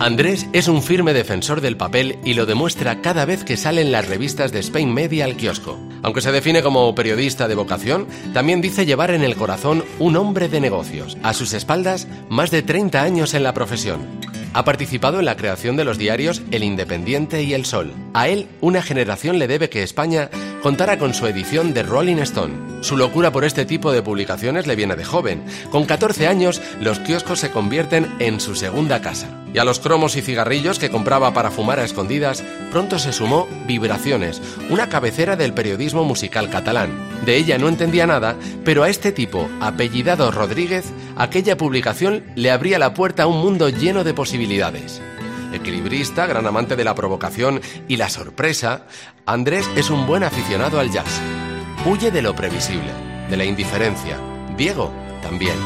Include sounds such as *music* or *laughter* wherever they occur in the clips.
Andrés es un firme defensor del papel y lo demuestra cada vez que salen las revistas de Spain Media al kiosco. Aunque se define como periodista de vocación, también dice llevar en el corazón un hombre de negocios. A sus espaldas, más de 30 años en la profesión. Ha participado en la creación de los diarios El Independiente y El Sol. A él, una generación le debe que España contara con su edición de Rolling Stone. Su locura por este tipo de publicaciones le viene de joven. Con 14 años, los kioscos se convierten en su segunda casa. Y a los cromos y cigarrillos que compraba para fumar a escondidas, pronto se sumó Vibraciones, una cabecera del periodismo musical catalán. De ella no entendía nada, pero a este tipo, apellidado Rodríguez, aquella publicación le abría la puerta a un mundo lleno de posibilidades. Equilibrista, gran amante de la provocación y la sorpresa, Andrés es un buen aficionado al jazz. Huye de lo previsible, de la indiferencia. Diego también.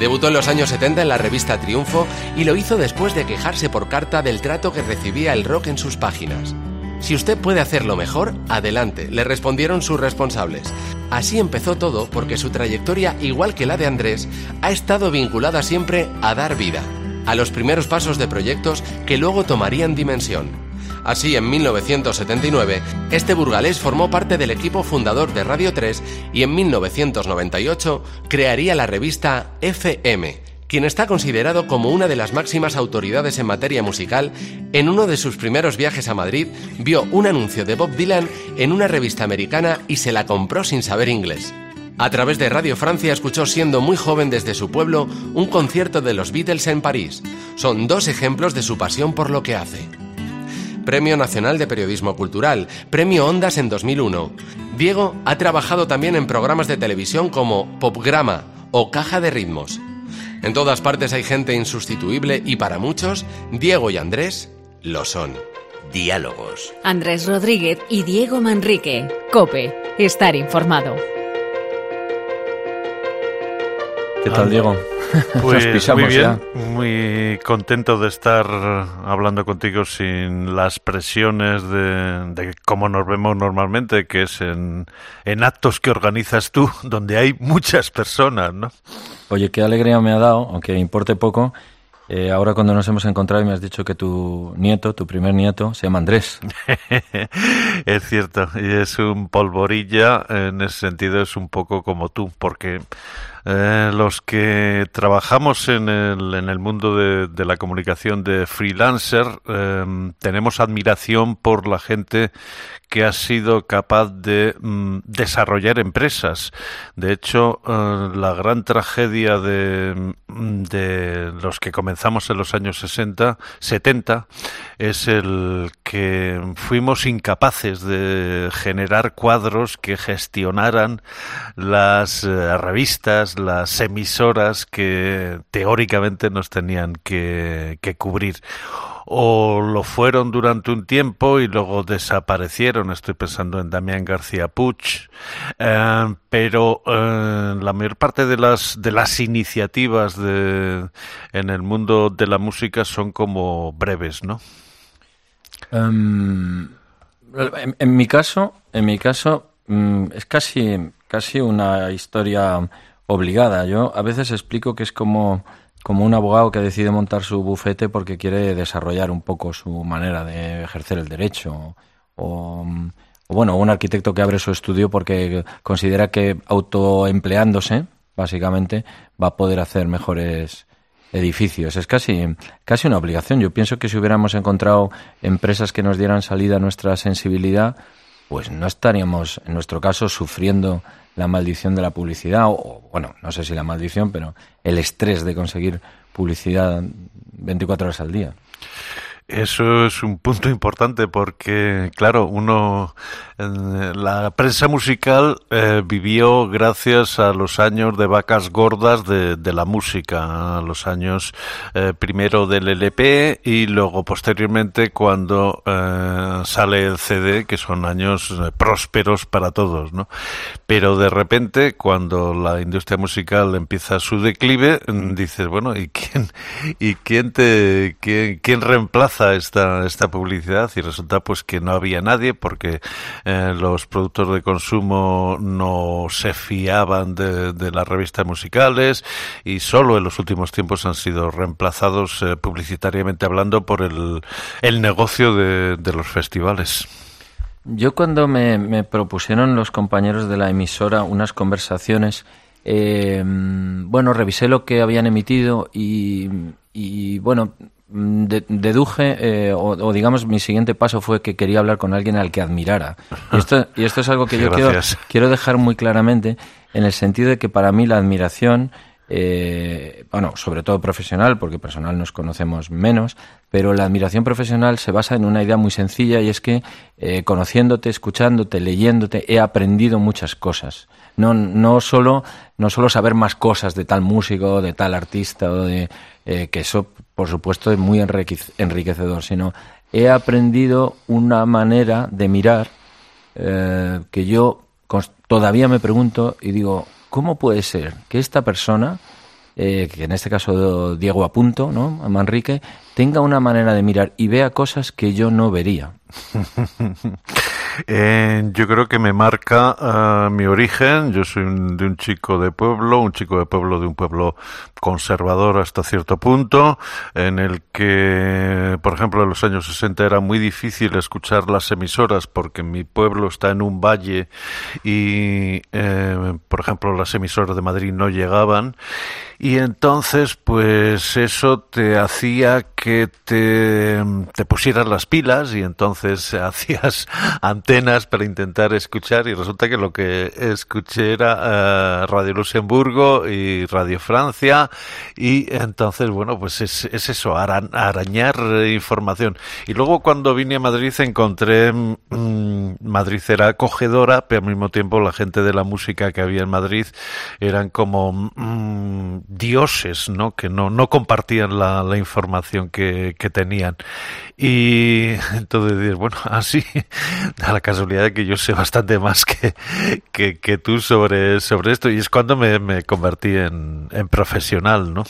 Debutó en los años 70 en la revista Triunfo y lo hizo después de quejarse por carta del trato que recibía el rock en sus páginas. Si usted puede hacerlo mejor, adelante, le respondieron sus responsables. Así empezó todo porque su trayectoria, igual que la de Andrés, ha estado vinculada siempre a dar vida, a los primeros pasos de proyectos que luego tomarían dimensión. Así, en 1979, este burgalés formó parte del equipo fundador de Radio 3 y en 1998 crearía la revista FM, quien está considerado como una de las máximas autoridades en materia musical, en uno de sus primeros viajes a Madrid vio un anuncio de Bob Dylan en una revista americana y se la compró sin saber inglés. A través de Radio Francia escuchó siendo muy joven desde su pueblo un concierto de los Beatles en París. Son dos ejemplos de su pasión por lo que hace. Premio Nacional de Periodismo Cultural, Premio Ondas en 2001. Diego ha trabajado también en programas de televisión como Popgrama o Caja de Ritmos. En todas partes hay gente insustituible y para muchos, Diego y Andrés lo son. Diálogos. Andrés Rodríguez y Diego Manrique. Cope. Estar informado. ¿Qué tal, Diego? *laughs* Pues muy bien, muy contento de estar hablando contigo sin las presiones de, de cómo nos vemos normalmente, que es en, en actos que organizas tú, *laughs* donde hay muchas personas, ¿no? Oye, qué alegría me ha dado, aunque importe poco, eh, ahora cuando nos hemos encontrado y me has dicho que tu nieto, tu primer nieto, se llama Andrés. *laughs* es cierto, y es un polvorilla, en ese sentido es un poco como tú, porque eh, los que trabajamos en el, en el mundo de, la comunicación de freelancer eh, tenemos admiración por la gente que ha sido capaz de mm, desarrollar empresas. De hecho, eh, la gran tragedia de, mm, de, los que comenzamos en los años 60, 70 es el que fuimos incapaces de generar cuadros que gestionaran las eh, revistas, las emisoras que teóricamente nos tenían que, que cubrir o lo fueron durante un tiempo y luego desaparecieron. Estoy pensando en Damián García Puig, eh, pero eh, la mayor parte de las de las iniciativas de en el mundo de la música son como breves, ¿no? En, en, mi caso, en mi caso um, es casi casi una historia obligada. Yo a veces explico que es como como un abogado que decide montar su bufete porque quiere desarrollar un poco su manera de ejercer el derecho o, bueno, un arquitecto que abre su estudio porque considera que autoempleándose, básicamente, va a poder hacer mejores edificios. Es casi, casi una obligación. Yo pienso que si hubiéramos encontrado empresas que nos dieran salida a nuestra sensibilidad, pues no estaríamos, en nuestro caso, sufriendo la maldición de la publicidad, o bueno, no sé si la maldición, pero el estrés de conseguir publicidad 24 horas al día. Eso es un punto importante porque, claro, uno, la prensa musical eh, vivió gracias a los años de vacas gordas de, de la música, a los años eh, primero del LP y luego posteriormente cuando eh, sale el CD, que son años eh, prósperos para todos, ¿no? Pero de repente, cuando la industria musical empieza su declive, dices, bueno, ¿y quién, y quién te, quién reemplaza esta, esta publicidad y resulta pues que no había nadie porque eh, los productos de consumo no se fiaban de, las revistas musicales y solo en los últimos tiempos han sido reemplazados eh, publicitariamente hablando por el, el negocio de, de los festivales. Yo cuando me, me, propusieron los compañeros de la emisora unas conversaciones, eh, bueno, revisé lo que habían emitido y, y bueno, de, deduje, eh, o, o, digamos, mi siguiente paso fue que quería hablar con alguien al que admirara. Y *laughs* esto, y esto es algo que yo quiero, quiero dejar muy claramente, en el sentido de que para mí la admiración eh, bueno, sobre todo profesional, porque personal nos conocemos menos, pero la admiración profesional se basa en una idea muy sencilla y es que eh, conociéndote, escuchándote, leyéndote, he aprendido muchas cosas. No, no, solo, no solo saber más cosas de tal músico, de tal artista, o de, que eso, por supuesto, es muy enriquecedor, sino he aprendido una manera de mirar eh, que yo todavía me pregunto y digo, ¿cómo puede ser que esta persona, eh, que en este caso Diego Apunto, ¿no? A Manrique, tenga una manera de mirar y vea cosas que yo no vería? *laughs* Eh, yo creo que me marca uh, mi origen. Yo soy un, de un chico de pueblo, un chico de pueblo de un pueblo conservador hasta cierto punto, en el que, por ejemplo, en los años 60 era muy difícil escuchar las emisoras porque mi pueblo está en un valle y, eh, por ejemplo, las emisoras de Madrid no llegaban. Y entonces, pues eso te hacía que te, te pusieras las pilas y entonces *laughs* hacías antenas para intentar escuchar y resulta que lo que escuché era uh, Radio Luxemburgo y Radio Francia y entonces, bueno, pues es, es eso, arañar información. Y luego cuando vine a Madrid encontré, mmm, Madrid era acogedora, pero al mismo tiempo la gente de la música que había en Madrid eran como mmm, dioses, ¿no? Que no, no compartían la, información que, tenían. Y *laughs* entonces, bueno, *laughs* así da la casualidad de que yo sé bastante más que, que, que tú sobre, sobre esto. Y es cuando me, me convertí en, en, profesional, ¿no?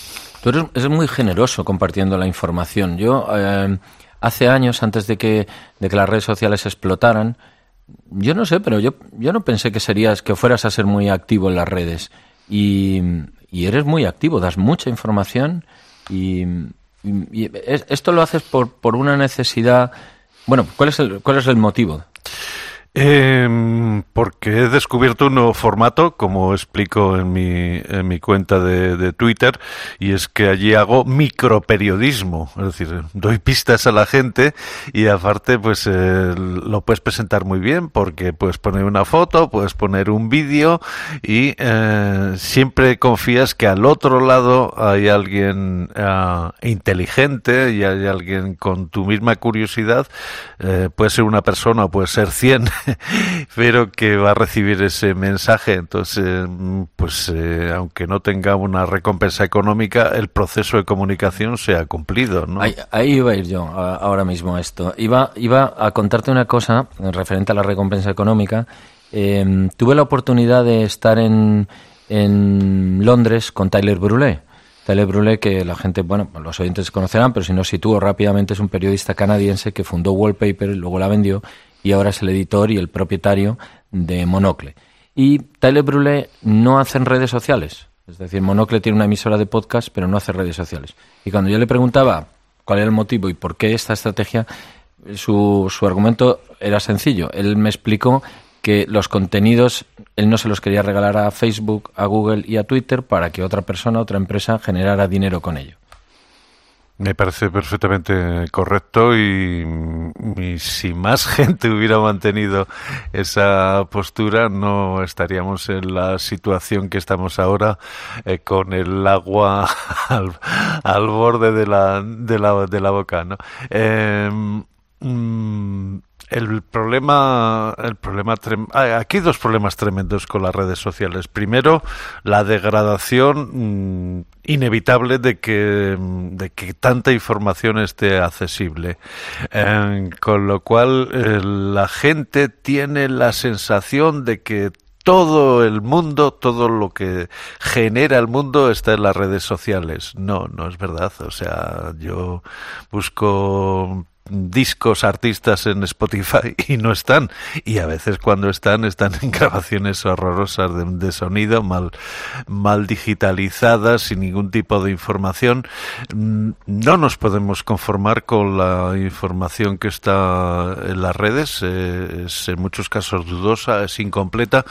Tú eres, eres, muy generoso compartiendo la información. Yo, eh, hace años, antes de que, de que las redes sociales explotaran, yo no sé, pero yo, yo no pensé que serías, que fueras a ser muy activo en las redes. Y, y eres muy activo, das mucha información y, y, esto lo haces por, por una necesidad. Bueno, ¿cuál es el, cuál es el motivo? Eh, porque he descubierto un nuevo formato, como explico en mi, en mi cuenta de, de, Twitter, y es que allí hago microperiodismo, es decir, doy pistas a la gente y aparte pues eh, lo puedes presentar muy bien porque puedes poner una foto, puedes poner un vídeo y eh, siempre confías que al otro lado hay alguien uh, inteligente y hay alguien con tu misma curiosidad, eh, puede ser una persona o puede ser cien *laughs* *laughs* pero que va a recibir ese mensaje. Entonces, pues eh, aunque no tenga una recompensa económica, el proceso de comunicación se ha cumplido. ¿no? Ahí, ahí iba a ir yo ahora mismo esto. Iba, iba a contarte una cosa referente a la recompensa económica. Eh, tuve la oportunidad de estar en, en Londres con Tyler Brûlé. Tyler Brûlé, que la gente, bueno, los oyentes conocerán, pero si no sitúo rápidamente, es un periodista canadiense que fundó Wallpaper, luego la vendió y ahora es el editor y el propietario de Monocle. Y Tyler Brûlé no hace redes sociales. Es decir, Monocle tiene una emisora de podcast, pero no hace redes sociales. Y cuando yo le preguntaba cuál era el motivo y por qué esta estrategia, su, su argumento era sencillo. Él me explicó que los contenidos él no se los quería regalar a Facebook, a Google y a Twitter para que otra persona, otra empresa generara dinero con ello. Me parece perfectamente correcto y, si más *laughs* gente hubiera mantenido esa postura no estaríamos en la situación que estamos ahora eh, con el agua *laughs* al, al borde de la, de la, de la boca. Eh, mm, el problema, el problema aquí hay dos problemas tremendos con las redes sociales. Primero, la degradación mmm, inevitable de que, de que tanta información esté accesible. Eh, con lo cual, eh, la gente tiene la sensación de que todo el mundo, todo lo que genera el mundo está en las redes sociales. No, no es verdad. O sea, yo busco discos artistas en Spotify *laughs* y no están. Y a veces cuando están están en grabaciones horrorosas de, sonido mal mal digitalizadas sin ningún tipo de información. Mm, no nos podemos conformar con la información que está en las redes. Es en muchos casos dudosa es incompleta.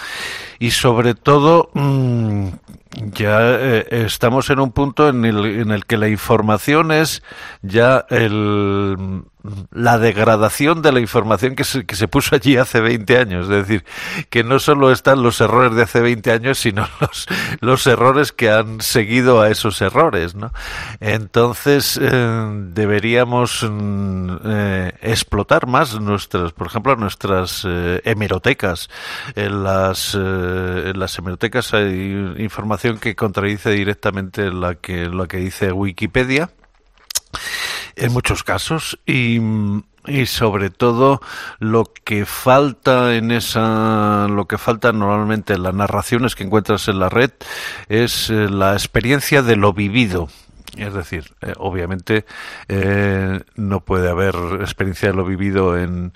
Y sobre todo mm, ya eh, estamos en un punto en el, en el que la información es ya el la degradación de la información que se, que se puso allí hace 20 años. Es decir, que no solo están los errores de hace 20 años, sino *laughs* los, los errores que han seguido a esos errores. ¿no? Entonces, eh, deberíamos mm, eh, explotar más nuestras, por ejemplo, nuestras eh, hemerotecas. En las, en las hemerotecas hay información que contradice directamente la que, la que dice Wikipedia en muchos casos y, y sobre todo lo que falta en esa lo que falta normalmente en las narraciones que encuentras en la red es eh, la experiencia de lo vivido. Es decir, eh, obviamente eh, no puede haber experiencia de lo vivido en,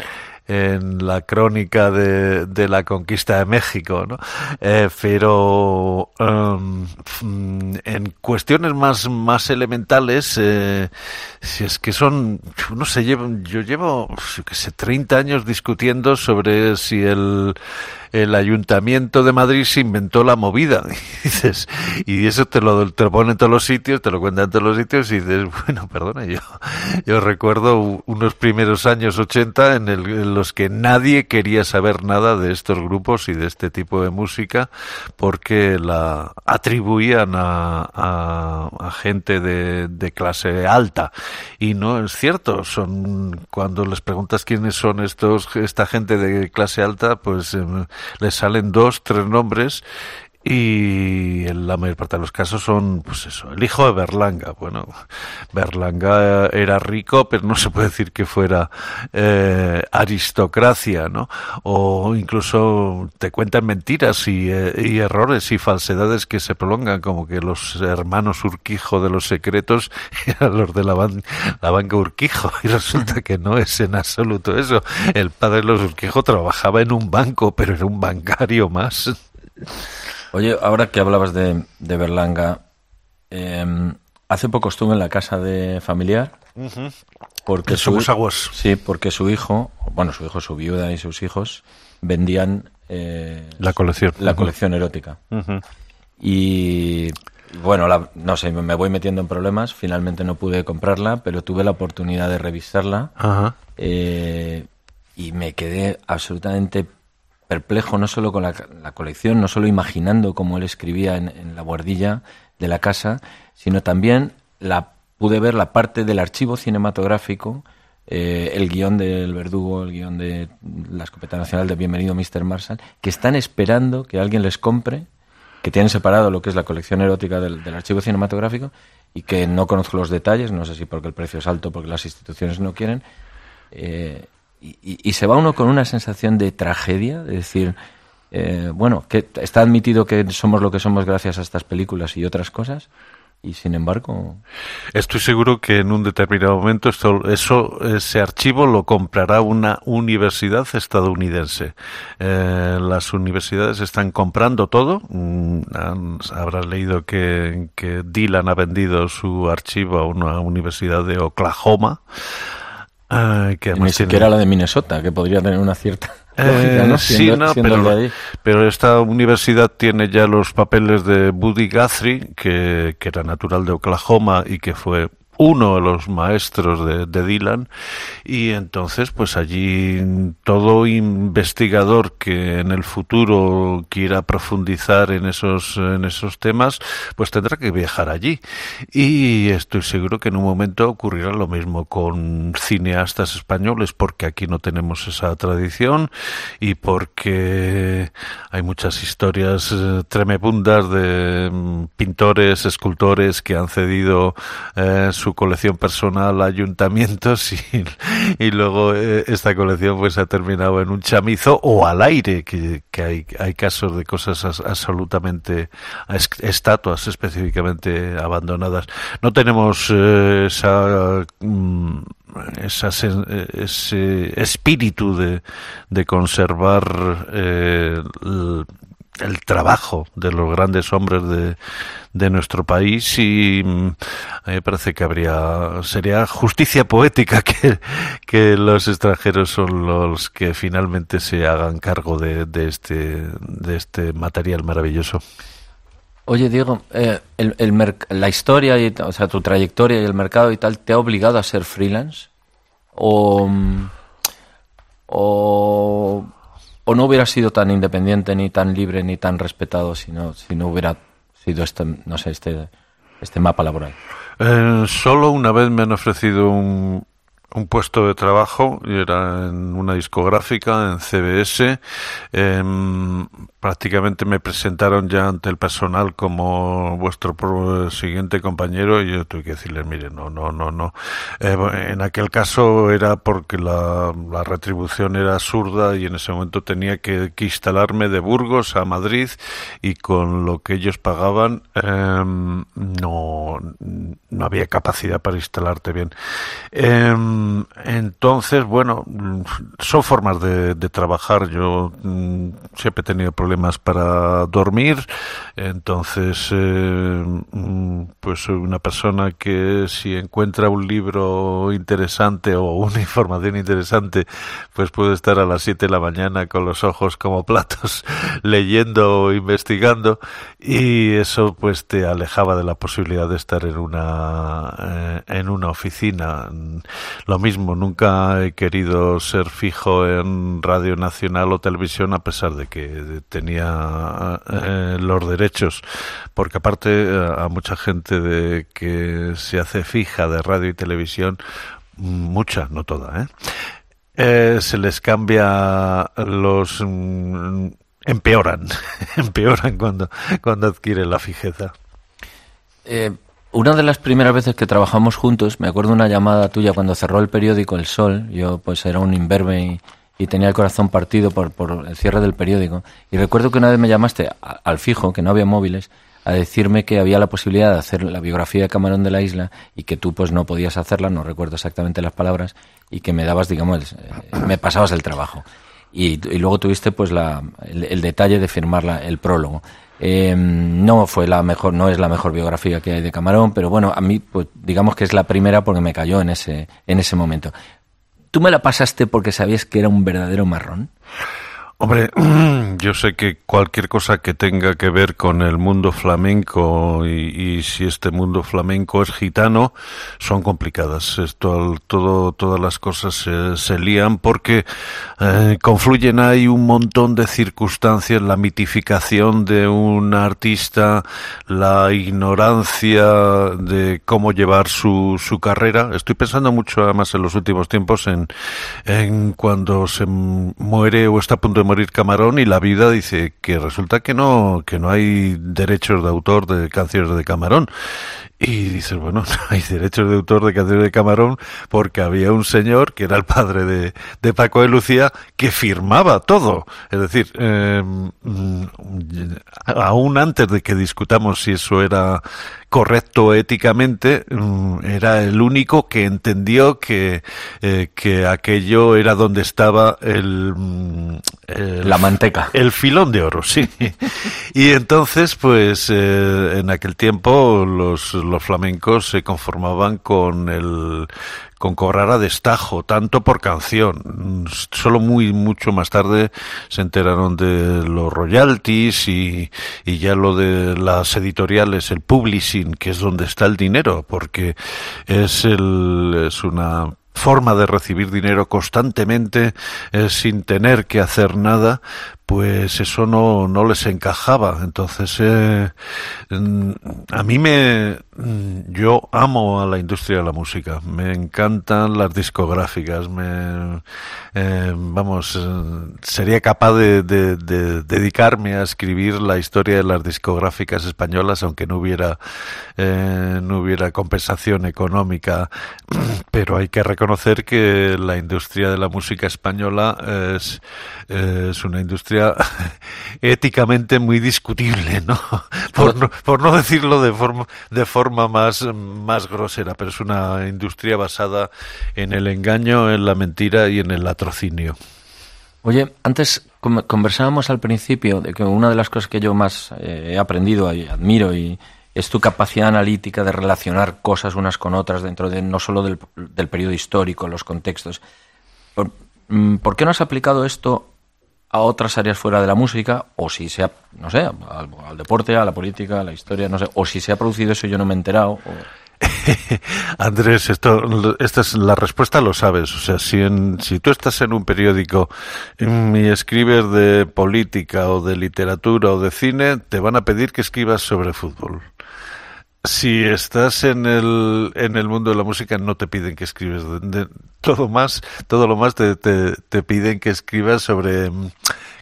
en la crónica de, de la conquista de México, ¿no? Eh, pero um, en cuestiones más, más elementales, eh, si es que son, no sé, yo llevo, yo qué sé, 30 años discutiendo sobre si el el Ayuntamiento de Madrid se inventó la movida. Y *laughs* dices, y eso te lo, te lo ponen en todos los sitios, te lo cuentan en todos los sitios y dices, *laughs* bueno, perdona, yo, yo recuerdo unos primeros años 80 en, el, en los que nadie quería saber nada de estos grupos y de este tipo de música porque la atribuían a, a, a gente de, de clase alta. Y no es cierto, son cuando les preguntas quiénes son estos, esta gente de clase alta, pues em, le salen dos, tres nombres y en la mayor parte de los casos son, pues eso, el hijo de Berlanga. Bueno, Berlanga era rico, pero no se puede decir que fuera eh, aristocracia, ¿no? O incluso te cuentan mentiras y, eh, y, errores y falsedades que se prolongan, como que los hermanos Urquijo de los secretos *laughs* eran los de la, ban la banca Urquijo, y resulta que no es en absoluto eso. El padre de los Urquijo trabajaba en un banco, pero era un bancario más. Oye, ahora que hablabas de, de Berlanga, eh, hace poco estuve en la casa de familiar. Uh -huh. Porque Somos su, aguas. Sí, porque su hijo, bueno, su hijo, su viuda y sus hijos vendían eh, la colección. La colección erótica. Uh -huh. Y bueno, la, no sé, me voy metiendo en problemas. Finalmente no pude comprarla, pero tuve la oportunidad de revisarla. -huh. eh, y me quedé absolutamente perplejo no solo con la, la, colección, no solo imaginando cómo él escribía en, la guardilla de la casa, sino también la pude ver la parte del archivo cinematográfico, eh, el guion del Verdugo, el guion de la escopeta nacional de Bienvenido Mr. Marshall, que están esperando que alguien les compre, que tienen separado lo que es la colección erótica del, del archivo cinematográfico y que no conozco los detalles, no sé si porque el precio es alto, porque las instituciones no quieren. Eh, y, y, se va uno con una sensación de tragedia, de decir, eh, bueno, que está admitido que somos lo que somos gracias a estas películas y otras cosas, y sin embargo. Estoy seguro que en un determinado momento esto, eso, ese archivo lo comprará una universidad estadounidense. Eh, las universidades están comprando todo. Mm, habrás leído que, que Dylan ha vendido su archivo a una universidad de Oklahoma. Ah, que Ni siquiera tiene... la de Minnesota, que podría tener una cierta lógica, ¿no? Siendo, sí, no, pero, pero, esta universidad tiene ya los papeles de Buddy Guthrie, que, que era natural de Oklahoma y que fue uno de los maestros de, Dylan y entonces pues allí todo investigador que en el futuro quiera profundizar en esos en esos temas pues tendrá que viajar allí. Y estoy seguro que en un momento ocurrirá lo mismo con cineastas españoles porque aquí no tenemos esa tradición y porque hay muchas historias eh, tremebundas de mm, pintores, escultores que han cedido eh, su colección personal ayuntamientos y, luego eh, esta colección pues ha terminado en un chamizo o al aire, que, que hay, hay casos de cosas absolutamente, estatuas específicamente abandonadas. No tenemos esa... Mm, ese espíritu de, de conservar eh, trabajo de los grandes hombres de, de nuestro país y mm, me parece que habría sería justicia poética que, que los extranjeros son los que finalmente se hagan cargo de, de este de este material maravilloso. Oye, Diego, eh, el, el la historia, y, o sea, tu trayectoria y el mercado y tal, ¿te ha obligado a ser freelance? ¿O, o, o no hubiera sido tan independiente, ni tan libre, ni tan respetado si no, si no hubiera sido este, no sé, este, este mapa laboral? Eh, solo una vez me han ofrecido un, un puesto de trabajo era en una discográfica en CBS em, prácticamente me presentaron ya ante el personal como vuestro siguiente compañero y yo tuve que decirles mire no no no no eh, en aquel caso era porque la, retribución era absurda y en ese momento tenía que, instalarme de Burgos a Madrid y con lo que ellos pagaban em, no no había capacidad para instalarte bien. Em, entonces, bueno, son formas de, trabajar. Yo mm, siempre he tenido problemas para dormir, entonces, eh, mm, pues soy una persona que si encuentra un libro interesante o una *laughs* información interesante, pues puede estar a las 7 de la mañana con los ojos como platos *laughs* leyendo o investigando y eso pues te alejaba de la posibilidad de estar en una eh, en una oficina lo mismo, nunca he querido ser fijo en Radio Nacional o Televisión a pesar de que tenía eh, los derechos, porque aparte eh, a mucha gente de que se hace fija de radio y televisión, mucha, no toda, ¿eh? eh se les cambia los mm, empeoran, *laughs* empeoran cuando, cuando adquieren la fijeza. Eh, una de las primeras veces que trabajamos juntos, me acuerdo una llamada tuya cuando cerró el periódico El Sol, yo pues era un imberbe y, tenía el corazón partido por, por, el cierre del periódico, y recuerdo que una vez me llamaste al fijo, que no había móviles, a decirme que había la posibilidad de hacer la biografía de Camarón de la isla y que tú pues no podías hacerla, no recuerdo exactamente las palabras, y que me dabas, digamos, eh, me pasabas el trabajo. Y, luego tuviste pues la, el, detalle de firmar el prólogo. Eh, no fue la mejor, no es la mejor biografía que hay de Camarón, pero bueno, a mí, pues digamos que es la primera porque me cayó en ese, en ese momento. ¿Tú me la pasaste porque sabías que era un verdadero marrón? Hombre, *clears throat* yo sé que cualquier cosa que tenga que ver con el mundo flamenco y, si este mundo flamenco es gitano son complicadas. Esto, todo, todas las cosas se, se lían porque eh, confluyen ahí un montón de circunstancias, la mitificación de un artista, la ignorancia de cómo llevar su, su carrera. Estoy pensando mucho además en los últimos tiempos en, en cuando se muere o está a punto de morir Camarón y la vida dice que resulta que no, que no hay derechos de autor de canciones de Camarón. Y dices, bueno, *laughs* no hay derechos de autor de canciones de Camarón porque había un señor que era el padre de, de Paco de Lucía que firmaba todo. Es decir, mm, aún antes de que discutamos si eso era correcto éticamente, mm, era el único que entendió que, eh, que aquello era donde estaba el, mm, La manteca. El filón de oro, sí. *laughs* y entonces, pues, eh, en aquel tiempo los, los flamencos se conformaban con el con a destajo, tanto por canción. Solo muy, mucho más tarde se enteraron de los royalties y, y ya lo de las editoriales, el publishing, que es donde está el dinero, porque es, el, es una forma de recibir dinero constantemente sin tener que hacer nada pues eso no, no les encajaba. Entonces, eh, mm, a mí me, mm, yo amo a la industria de la música, me encantan las discográficas, me, eh, vamos, eh, sería capaz de, dedicarme a escribir la historia de las discográficas españolas, aunque no hubiera, no hubiera compensación económica, *clears throat* pero hay que reconocer que la industria de la música española es, es una industria *laughs* éticamente muy discutible, *laughs* ¿no? Por, no, decirlo de forma, de forma más, más grosera, pero es una industria basada en el engaño, en la mentira y en el latrocinio. Oye, antes conversábamos al principio de que una de las cosas que yo más eh, he aprendido y admiro y es tu capacidad analítica de relacionar cosas unas con otras dentro de no solo del, del periodo histórico, los contextos. ¿Por, mm, ¿Por qué no has aplicado esto a otras áreas fuera de la música, o si se ha, no sé, al, deporte, a la política, a la historia, no sé, o si se ha producido eso yo no me he enterado. *laughs* Andrés, esto, esta es la respuesta, lo sabes. O sea, si, en, si tú estás en un periódico y escribes de política o de literatura o de cine, te van a pedir que escribas sobre fútbol. Si estás en el, en el mundo de la música, no te piden que escribes de, todo más, todo lo más te, te, te piden que escribas sobre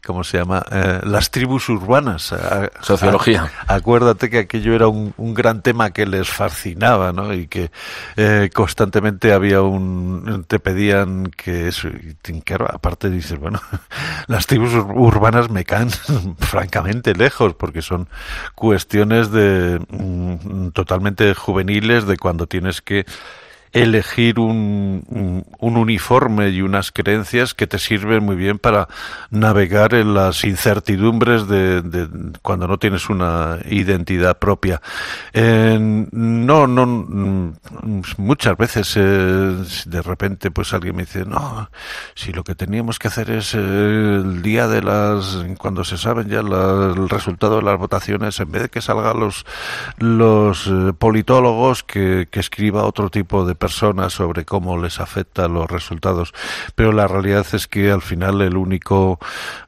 ¿cómo se llama? Eh, las tribus urbanas. Sociología. acuérdate que aquello era un, un, gran tema que les fascinaba, ¿no? Y que eh, constantemente había un... te pedían que eso... Y claro, aparte dices, bueno, *laughs* las tribus urbanas me caen *laughs* francamente lejos porque son cuestiones de mm, totalmente juveniles de cuando tienes que elegir un, un, uniforme y unas creencias que te sirven muy bien para navegar en las incertidumbres de, cuando no tienes una identidad propia. no, no, muchas veces eh, de repente pues alguien me dice, no, si lo que teníamos que hacer es eh, el día de las, cuando se saben ya el resultado de las votaciones, en vez de que salgan los, los eh, politólogos, que, que escriba otro tipo de personas sobre cómo les afecta los resultados, pero la realidad es que al final el único,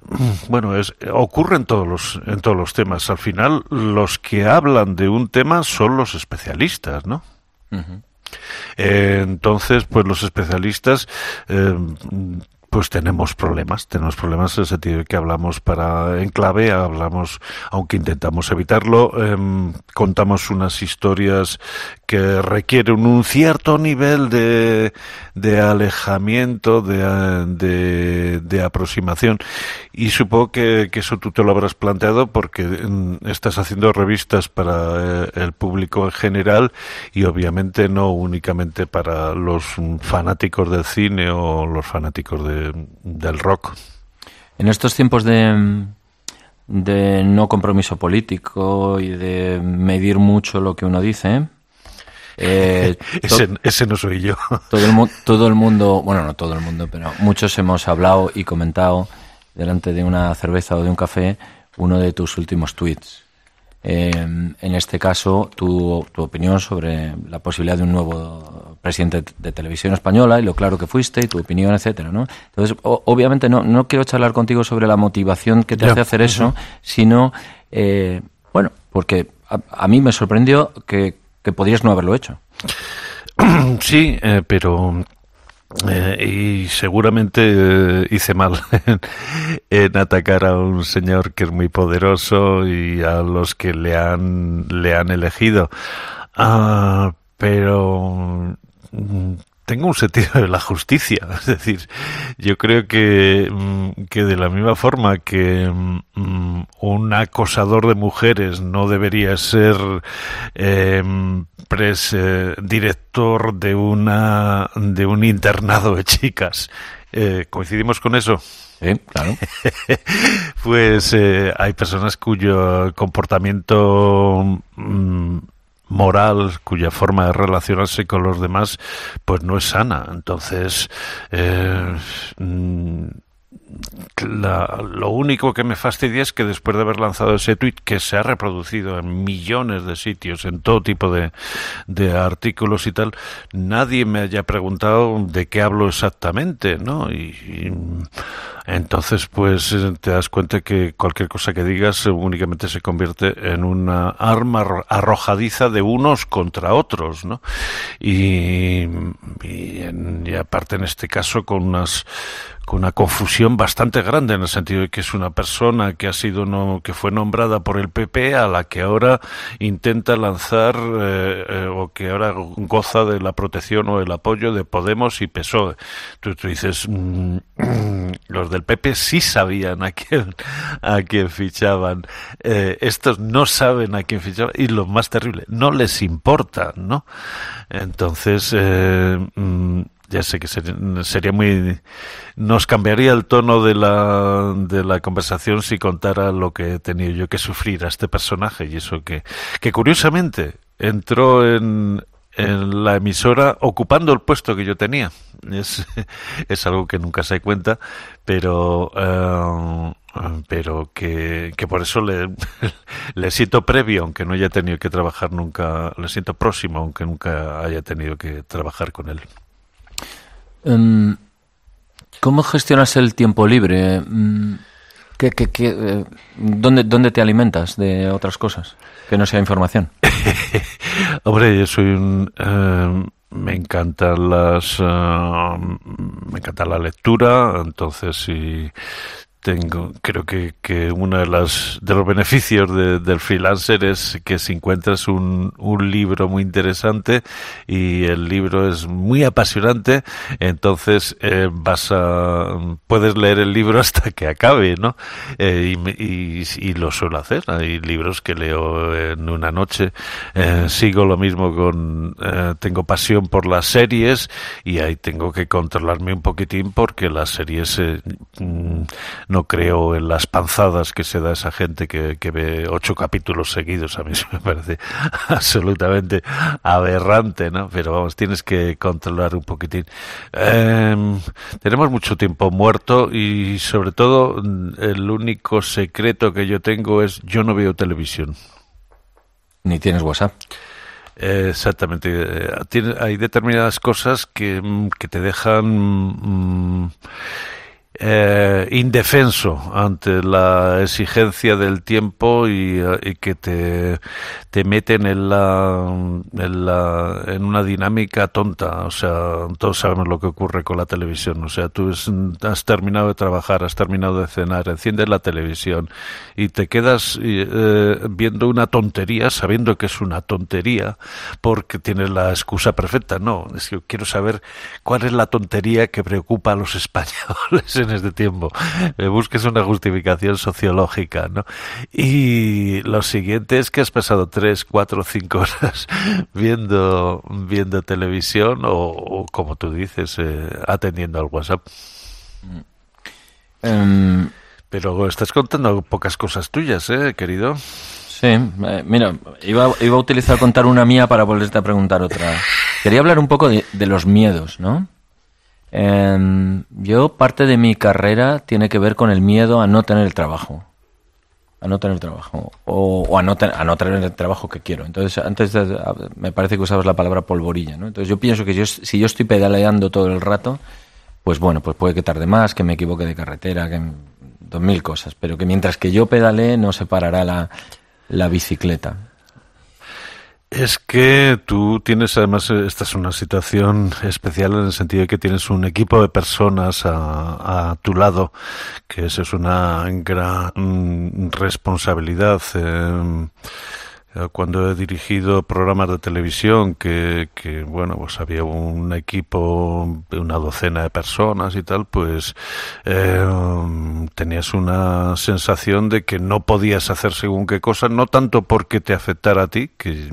*clears throat* bueno, es ocurre en todos los en todos los temas. Al final los que hablan de un tema son los especialistas, ¿no? eh, entonces, pues los especialistas eh, pues tenemos problemas, tenemos problemas en el sentido de que hablamos para enclave, hablamos, aunque intentamos evitarlo, eh, contamos unas historias que requieren un cierto nivel de, de alejamiento, de, de, aproximación. Y supongo que, que, eso tú te lo habrás planteado porque mm, estás haciendo revistas para eh, el público en general y obviamente no únicamente para los fanáticos del cine o los fanáticos de del rock. En estos tiempos de, de no compromiso político y de medir mucho lo que uno dice, eh, *laughs* ese, ese, no soy yo. Todo el, todo el mundo, bueno, no todo el mundo, pero muchos hemos hablado y comentado delante de una cerveza o de un café uno de tus últimos tweets. Eh, en este caso, tu, tu, opinión sobre la posibilidad de un nuevo presidente de televisión española y lo claro que fuiste y tu opinión, etcétera, ¿no? Entonces, obviamente no, no quiero charlar contigo sobre la motivación que te hace hacer eso, sino, eh, bueno, porque a, mí me sorprendió que, que podrías no haberlo hecho. Sí, eh, pero eh, y seguramente eh, hice mal *laughs* en, atacar a un señor que es muy poderoso y a los que le han le han elegido. Ah, pero mm, tengo un sentido de la justicia. *laughs* Es decir, yo creo que, mm, que de la misma forma que mm, un acosador de mujeres no debería ser eh, pres, eh, director de, una, de un internado de chicas. Eh, ¿Coincidimos con eso? Claro. *laughs* pues eh, hay personas cuyo comportamiento mm, moral cuya forma de relacionarse con los demás pues no es sana entonces eh, mm, lo único que me fastidia es que después de haber lanzado ese tweet que se ha reproducido en millones de sitios, en todo tipo de, de artículos y tal, nadie me haya preguntado de qué hablo exactamente, ¿no? y entonces, pues eh, te das cuenta que cualquier cosa que digas únicamente se convierte en una arma arrojadiza de unos contra otros, ¿no? Y, y aparte en este caso con unas con una confusión bastante grande en el sentido de que es una persona que ha sido no, que fue nombrada por el PP a la que ahora intenta lanzar eh, eh, o que ahora goza de la protección o el apoyo de Podemos y PSOE. Tú, dices mm, *clears throat* los del PP sí sabían a quién a quién fichaban. Eh, estos no saben a quién fichaban y lo más terrible no les importa, ¿no? Entonces mm, ya sé que sería, muy nos cambiaría el tono de la, de la conversación si contara lo que he tenido yo que sufrir a este personaje y eso que que curiosamente entró en, en la emisora ocupando el puesto que yo tenía. Es, *laughs* es algo que nunca se cuenta, pero eh, pero que, que, por eso le, *laughs* le siento previo, aunque no haya tenido que trabajar nunca, le siento próximo, aunque nunca haya tenido que trabajar con él. Em, ¿Cómo gestionas el tiempo libre? Em, ¿Qué, qué, qué, eh, dónde, ¿Dónde te alimentas de otras cosas que no sea información? *laughs* Hombre, yo soy un... Em, me encantan las me encanta la lectura entonces si tengo, creo que, que uno de, las, de los beneficios del freelancer es que si encuentras un, un libro muy interesante y el libro es muy apasionante, entonces eh, vas a, puedes leer el libro *laughs* hasta que acabe, ¿no? Eh, y, y, lo suelo hacer. Hay libros que leo en una noche. Eh, sigo lo mismo con, tengo pasión por las series y ahí tengo que controlarme un poquitín porque las series mm, no creo en las panzadas que se da esa gente que, que ve ocho capítulos seguidos. A mí eso me parece *laughs* absolutamente aberrante, ¿no? Pero vamos, tienes que controlar un poquitín. Eh, tenemos mucho tiempo muerto y sobre todo el único secreto que yo tengo es yo no veo televisión. Ni tienes WhatsApp. exactamente. hay determinadas cosas que, que te dejan... Mm, eh, indefenso ante la exigencia del tiempo y, eh, que te, te meten en la, en la en una dinámica tonta. O sea todos sabemos lo que ocurre con la televisión. O sea tú has terminado de trabajar has terminado de cenar enciendes la televisión y te quedas eh, viendo una tontería sabiendo que es una tontería porque tienes la excusa perfecta. No es que quiero saber cuál es la tontería que preocupa a los *laughs* españoles en este tiempo. Me busques una justificación sociológica, ¿no? Y lo siguiente es que has pasado tres, cuatro, cinco horas *laughs* viendo, viendo televisión o, como tú dices, eh, atendiendo al WhatsApp. Em, Pero estás contando pocas cosas tuyas, ¿eh, querido? Sí, eh, mira, iba, iba, a utilizar contar una mía para volverte a preguntar otra. Quería hablar un poco de, de los miedos, ¿no? Em, yo parte de mi carrera tiene que ver con el miedo a no tener el trabajo. A no tener trabajo. O, a, no a no tener el trabajo que quiero. Entonces, antes me parece que usabas la palabra polvorilla, ¿no? Entonces yo pienso que si yo estoy pedaleando todo el rato, pues bueno, pues puede que tarde más, que me equivoque de carretera, que dos mil cosas. Pero que mientras que yo pedalee no se parará la bicicleta. Es que tú tienes, además, esta es una situación especial en el sentido de que tienes un equipo de personas a, a tu lado, que eso es una gran responsabilidad. Eh, eh, cuando he dirigido programas de televisión que, que, bueno pues había un equipo de una docena de personas y tal pues eh, tenías una sensación de que no podías hacer según qué cosa no tanto porque te afectara a ti que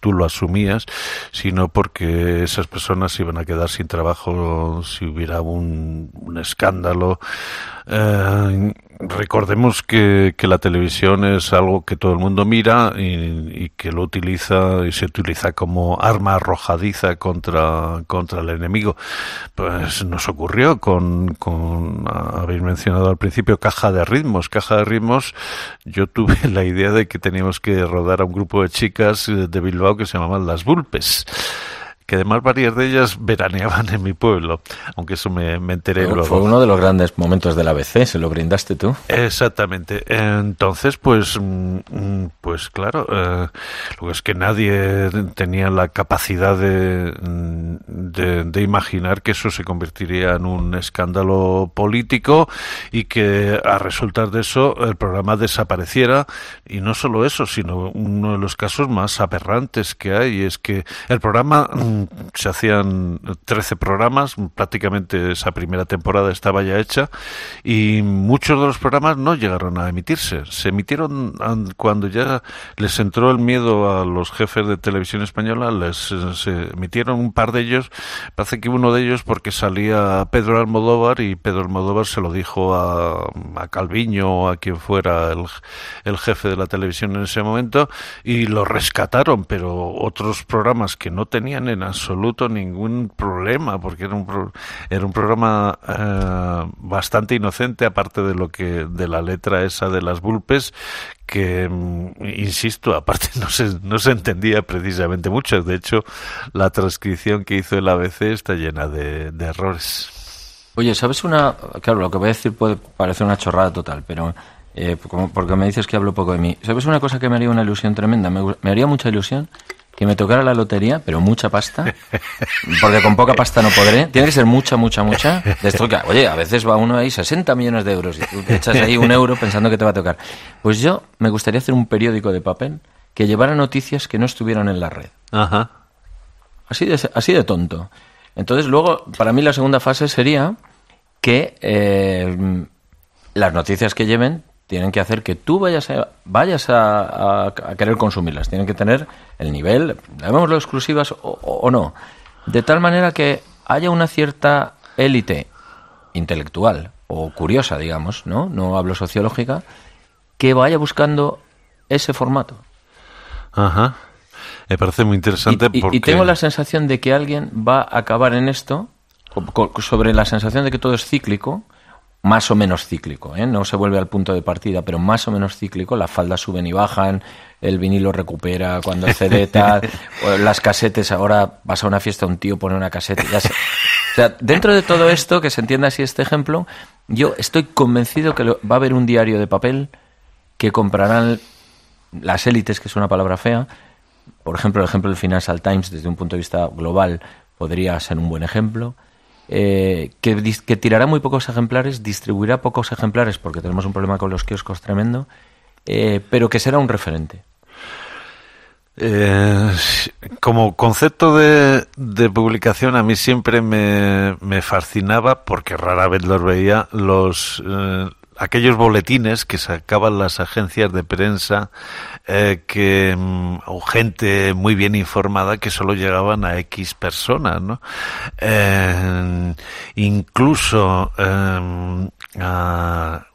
tú lo asumías sino porque esas personas iban a quedar sin trabajo si hubiera un, escándalo eh, recordemos que, que, la televisión es algo que todo el mundo mira y, que lo utiliza y se utiliza como arma arrojadiza contra, contra el enemigo. Pues nos ocurrió con, con, habéis mencionado al principio, caja de ritmos. Caja de ritmos, yo tuve *laughs* la idea de que teníamos que rodar a un grupo de chicas de Bilbao que se llamaban Las Bulpes que además varias de ellas veraneaban en mi pueblo, aunque eso me, enteré luego. Fue uno de los grandes momentos del ABC, se lo brindaste tú. Exactamente. Entonces, pues, mm, mm, pues claro, eh, lo que es que nadie tenía la capacidad mm, de, de, imaginar que eso se convertiría en un escándalo político y que a resultar de eso el programa desapareciera. Y no solo eso, sino uno de los casos más aberrantes que hay es que el programa se hacían 13 programas, prácticamente esa primera temporada estaba ya hecha y muchos de los programas no llegaron a emitirse. Se emitieron cuando ya les entró el miedo a los jefes de televisión española, les se emitieron un par de ellos, parece que uno de ellos porque salía Pedro Almodóvar y Pedro Almodóvar se lo dijo a, a Calviño o a quien fuera el, el jefe de la televisión en ese momento y lo rescataron, pero otros programas que no tenían en absoluto ningún problema, porque era un, era un programa eh, bastante inocente, aparte de lo que de la letra esa de las bulpes, que, mm, insisto, *laughs* aparte no se, no se entendía precisamente mucho. De hecho, la transcripción que hizo el ABC está llena de, errores. Oye, ¿sabes una...? Claro, lo que voy a decir puede parecer una chorrada total, pero... Eh, porque me dices que hablo poco de mí. ¿Sabes una cosa que me haría una ilusión tremenda? Me, me haría mucha ilusión que me tocara la lotería, pero mucha pasta, *laughs* porque con poca pasta no podré. Tiene que ser mucha, mucha, mucha. De esto que, oye, a veces va uno ahí 60 millones de euros y tú te echas ahí un euro pensando que te va a tocar. Pues yo me gustaría hacer un periódico de papel que llevara noticias que no estuvieran en la red. Ajá. Así de, así de tonto. Entonces, luego, para mí la segunda fase sería que eh, las noticias que lleven tienen que hacer que tú vayas a, vayas a, querer consumirlas. Tienen que tener el nivel, llamémoslo exclusivas o, no, de tal manera que haya una cierta élite intelectual o curiosa, digamos, ¿no? No hablo sociológica, que vaya buscando ese formato. Ajá. Me parece muy interesante y, porque... y tengo la sensación de que alguien va a acabar en esto, sobre la sensación de que todo es cíclico, más o menos cíclico, ¿eh? no se vuelve al punto de partida, pero más o menos cíclico, las faldas suben y bajan, el vinilo recupera cuando el CD tal, *laughs* las casetes, ahora vas a una fiesta, un tío pone una caseta, ya O sea, dentro de todo esto, que se entienda así este ejemplo, yo estoy convencido que va a haber un diario de papel que comprarán las élites, que es una palabra fea, por ejemplo, el ejemplo del Financial Times desde un punto de vista global podría ser un buen ejemplo, eh, que, tirará muy pocos ejemplares, distribuirá pocos ejemplares porque tenemos un problema con los kioscos tremendo, eh, pero que será un referente. Eh, como concepto de, publicación a mí siempre me, fascinaba porque rara vez los veía los aquellos boletines que sacaban las agencias de prensa eh, que mm, o gente muy bien informada que solo llegaban a X personas, ¿no? Eh, incluso eh,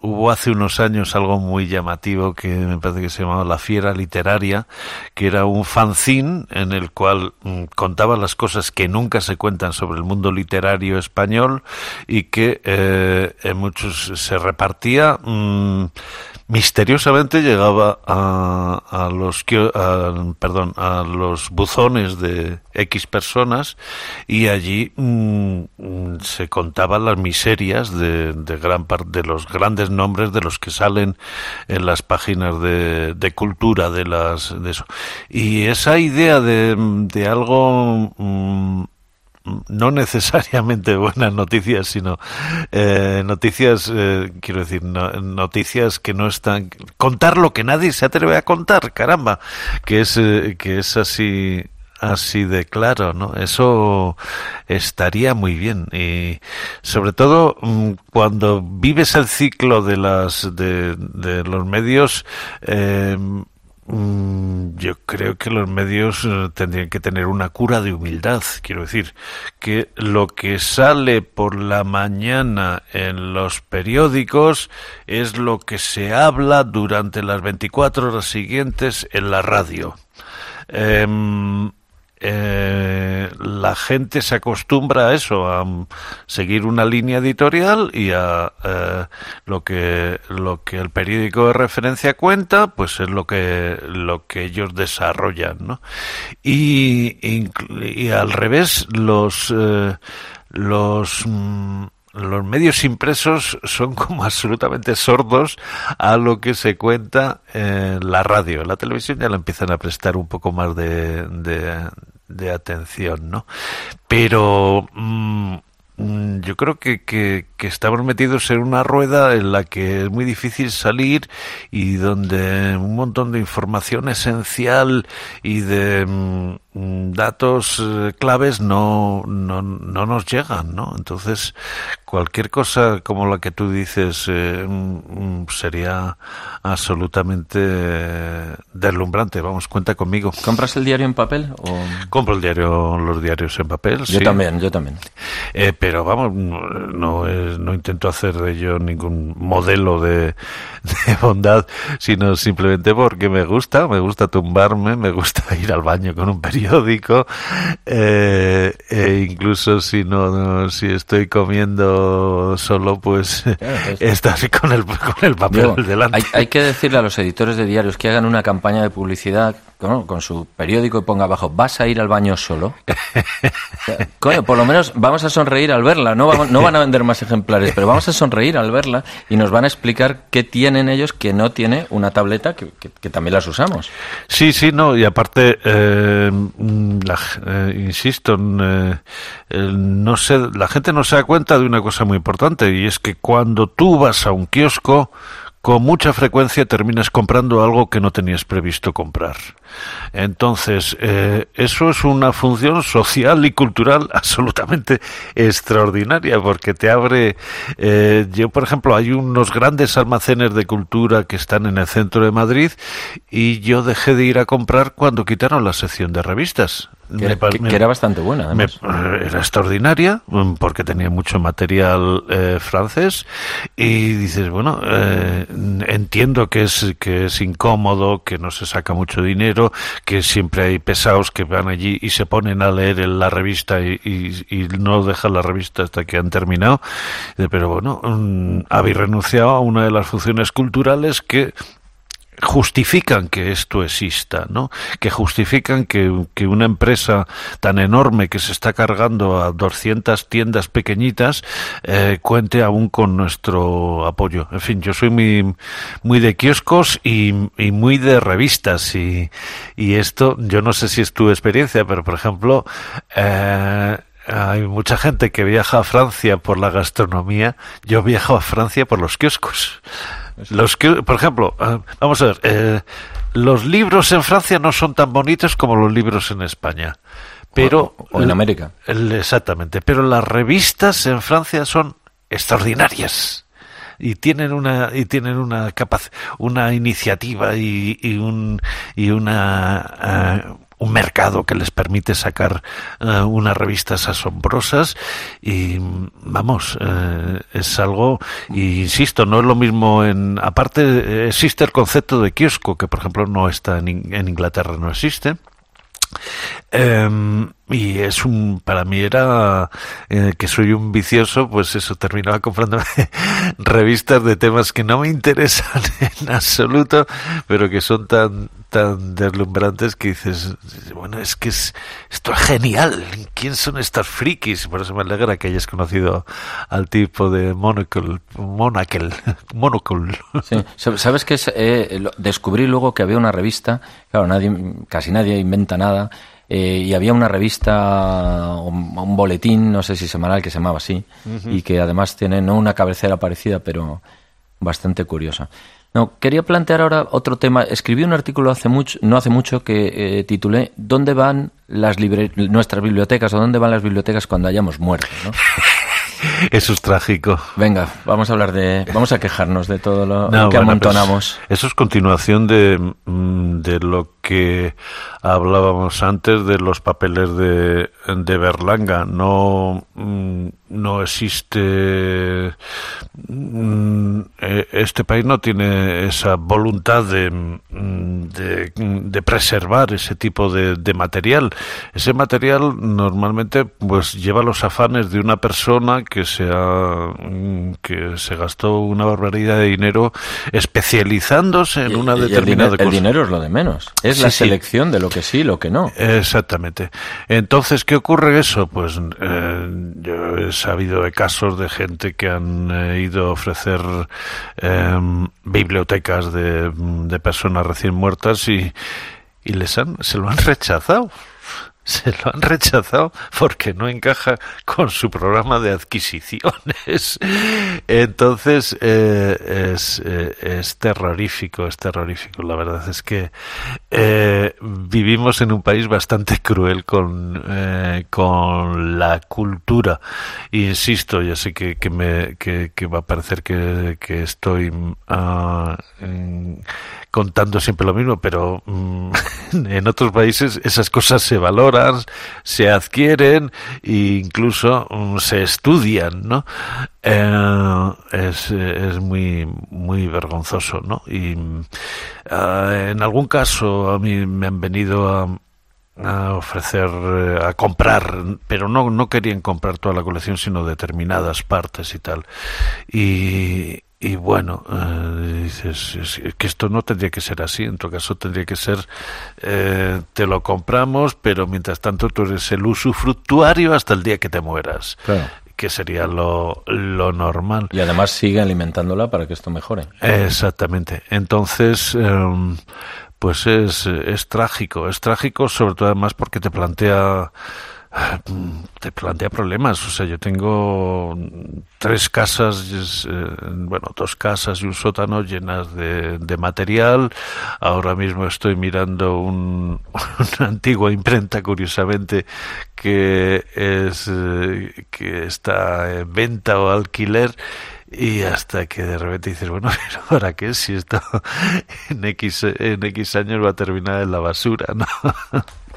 hubo hace unos años algo muy llamativo que me parece que se llamaba La Fiera Literaria, que era un fanzine en el cual mm, contaba las cosas que nunca se cuentan sobre el mundo literario español y que en muchos se mm, misteriosamente llegaba a, a los perdón a los buzones de x personas y allí mm, se contaban las miserias de, de, gran de los grandes nombres de los que salen en las páginas de, de cultura de las de eso. Y esa idea de, de algo mm, no necesariamente buenas noticias, sino eh, noticias, eh, quiero decir, noticias que no están... Contar lo que nadie se atreve a contar, caramba, que es, eh, que es así así de claro, ¿no? Eso estaría muy bien y sobre todo mm, cuando vives el ciclo de las de, de los medios mm, yo creo que los medios eh, tendrían que tener una cura de humildad. Quiero decir, que lo que sale por la mañana en los periódicos es lo que se habla durante las 24 horas siguientes en la radio. Em, eh, la gente se acostumbra a eso, a seguir una línea editorial y a eh, lo que lo que el periódico de referencia cuenta, pues es lo que lo que ellos desarrollan, ¿no? Y, al revés, los eh, los mm, los medios impresos son como *laughs* absolutamente sordos a lo que se cuenta en la radio. La televisión ya lo empiezan a prestar un poco más de, atención, ¿no? Pero mm, mm, yo creo que, que, estamos metidos en una rueda en la que es muy difícil salir y donde un montón de información esencial y de Mm, datos eh, claves no, no, no, nos llegan, ¿no? Entonces, cualquier cosa como la que tú dices eh, mm, mm, sería absolutamente deslumbrante. Vamos, cuenta conmigo. ¿Compras el diario en papel? O... Compro el diario, los diarios en papel. Yo también, yo también. Eh, pero vamos, no, no intento hacer de ello ningún modelo de, *laughs* de bondad, sino simplemente porque me gusta, me gusta tumbarme, me gusta *laughs* ir al baño con un periódico periódico eh, e incluso si no, si estoy comiendo solo pues *laughs* estás con el, con el papel delante. hay, hay que decirle a los editores de diarios que hagan una campaña de publicidad con su periódico y ponga abajo, ¿vas a ir al baño solo? *laughs* Coño, por lo menos vamos a sonreír al verla. No, vamos, no van a vender más ejemplares, pero vamos a sonreír al verla y nos van a explicar qué tienen ellos que no tiene una tableta que, también las usamos. Sí, sí, no, y aparte, eh, eh, insisto, eh, no sé, la gente no se da cuenta de una cosa muy importante y es que cuando tú vas a un kiosco, con mucha frecuencia terminas comprando algo que no tenías previsto comprar. Entonces, eh, eso es una función social y cultural *laughs* absolutamente extraordinaria porque te abre, eh, yo por ejemplo, hay unos grandes almacenes de cultura que están en el centro de Madrid y yo dejé de ir a comprar cuando quitaron la sección de revistas. Que, era bastante buena. era extraordinaria mm, porque tenía mucho material eh, francés y dices, bueno, eh, entiendo que es, que es incómodo, que no se saca mucho dinero, que siempre hay pesados que van allí y se ponen a leer en la revista y, y, no dejan la revista hasta que han terminado. Pero bueno, mm, habéis renunciado a una de las funciones culturales que justifican que esto exista, ¿no? Que justifican que, una empresa tan enorme que se está cargando a 200 tiendas pequeñitas eh, cuente aún con nuestro apoyo. En fin, yo soy muy, muy de kioscos y, muy de revistas y, y, esto, yo no sé si es tu experiencia, pero por ejemplo, eh, hay mucha gente que viaja a Francia por la gastronomía. Yo viajo a Francia por los kioscos. Los que, por ejemplo, eh, vamos a ver, eh, los libros en Francia no son tan bonitos como los libros en España. Pero, o, en América. exactamente. Pero las revistas en Francia son extraordinarias y tienen una y tienen una capaz una iniciativa y, y un y una uh, un mercado que les permite sacar uh, unas revistas asombrosas y vamos uh, es algo y insisto no es lo mismo en aparte existe el concepto de kiosco que por ejemplo no está en, en Inglaterra no existe. Eh, y es un, para mí era eh, que soy un vicioso, pues eso, terminaba comprando *laughs* revistas de temas que no me interesan *laughs* en absoluto, pero que son tan, tan deslumbrantes que dices, bueno, es que es, esto es genial, ¿quién son estas frikis? Por eso me alegra que hayas conocido al tipo de Monocle, Monacle, *laughs* Monocle. Sí. ¿Sabes que eh, descubrí luego que había una revista, claro, nadie, casi nadie inventa nada, eh, y había una revista, un, un, boletín, no sé si semanal, que se llamaba así, y que además tiene no una cabecera parecida, pero bastante curiosa. No, quería plantear ahora otro tema. Escribí un artículo hace mucho, no hace mucho que eh, titulé ¿Dónde van las nuestras bibliotecas o dónde van las bibliotecas cuando hayamos muerto? ¿no? *laughs* *laughs* Eso es trágico. Venga, vamos a hablar de. Vamos a quejarnos de todo lo, que pues, amontonamos. eso es continuación de, mm, de lo que hablábamos antes de los papeles de, de Berlanga. No, mm, no existe. Este país no tiene esa voluntad de, de, de preservar ese tipo de, de material. Ese material normalmente pues lleva los afanes de una persona que se mm, que se gastó una barbaridad de dinero especializándose en una determinada el, cosa. el dinero es lo de menos. Es la selección de lo que sí, lo que no. Exactamente. Entonces, ¿qué ocurre eso? Pues eh, yo he sabido de casos de gente que han eh, ido a ofrecer em, bibliotecas de, de personas recién muertas y y les han, se lo han *laughs* rechazado se lo han rechazado porque no encaja con su programa de adquisiciones. Entonces eh, es, eh, es, terrorífico, es terrorífico. La verdad es que eh, vivimos en un país bastante cruel con, con la cultura. insisto, ya sé que, que me que, va a parecer que, que estoy uh, contando siempre lo mismo, pero mm, *laughs* en otros países esas cosas se valoran, se adquieren e incluso mm, se estudian, ¿no? Eh, es, es, muy muy vergonzoso, ¿no? Y uh, en algún caso a mí me han venido a, a ofrecer, eh, a comprar, pero no, no querían comprar toda la colección, sino determinadas partes y tal. Y, y bueno, eh, dices que esto no tendría que ser así, en todo caso tendría que ser, eh, te lo compramos, pero mientras tanto tú eres el usufructuario hasta el día que te mueras. que sería lo, lo normal. Y además sigue alimentándola para que esto mejore. Exactamente. Entonces, em, pues es, es trágico. Es trágico sobre todo además porque te plantea te plantea problemas. O sea, yo tengo tres casas, eh, bueno, dos casas y un sótano llenas de, material. Ahora mismo estoy mirando un, *laughs* una antigua imprenta, curiosamente, que es eh, que está en venta o alquiler y hasta que de repente dices, bueno, *laughs* pero ¿para qué? Si esto *laughs* en X, en X años va a terminar en la basura, ¿no?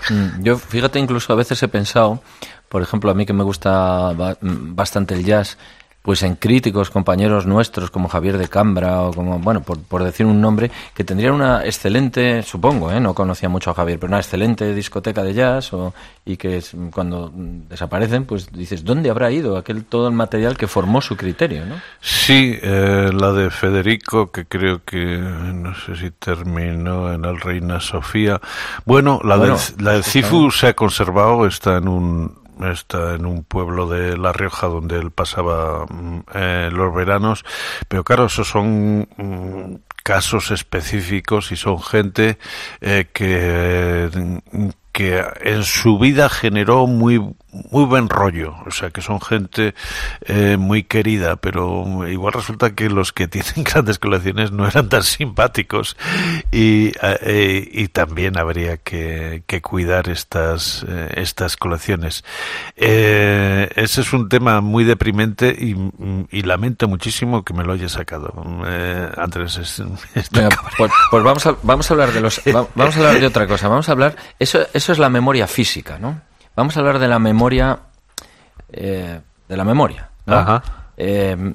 Mm, yo, fíjate, incluso a veces he pensado, por ejemplo, a mí que me gusta bastante el jazz, pues en críticos, compañeros nuestros como Javier de Cambra o como, bueno, por, decir un nombre, que tendrían una excelente, supongo, ¿eh? no conocía mucho a Javier, pero una excelente discoteca de jazz o, y que cuando desaparecen, pues dices, ¿dónde habrá ido aquel todo el material que formó su criterio? ¿no? Sí, eh, la de Federico, que creo que no sé si terminó en el Reina Sofía. Bueno, la, de, la de Cifu se ha conservado, está en un está en un pueblo de La Rioja donde él pasaba mm, eh, los veranos, pero claro, esos son mm, casos específicos y son gente eh, que que en su vida generó muy muy buen rollo, o sea que son gente eh, muy querida, pero igual resulta que los que *laughs* tienen grandes colecciones no eran tan simpáticos y, eh, y también habría que, que cuidar estas, eh, estas colecciones. ese es un tema muy deprimente y, y, lamento muchísimo que me lo haya sacado. Andrés, es, *laughs* pues, pues, vamos, a, vamos a hablar de los, vamos a hablar de otra cosa, vamos a hablar, eso, eso es la memoria física, ¿no? Vamos a hablar de la memoria. Eh, de la memoria. Eh,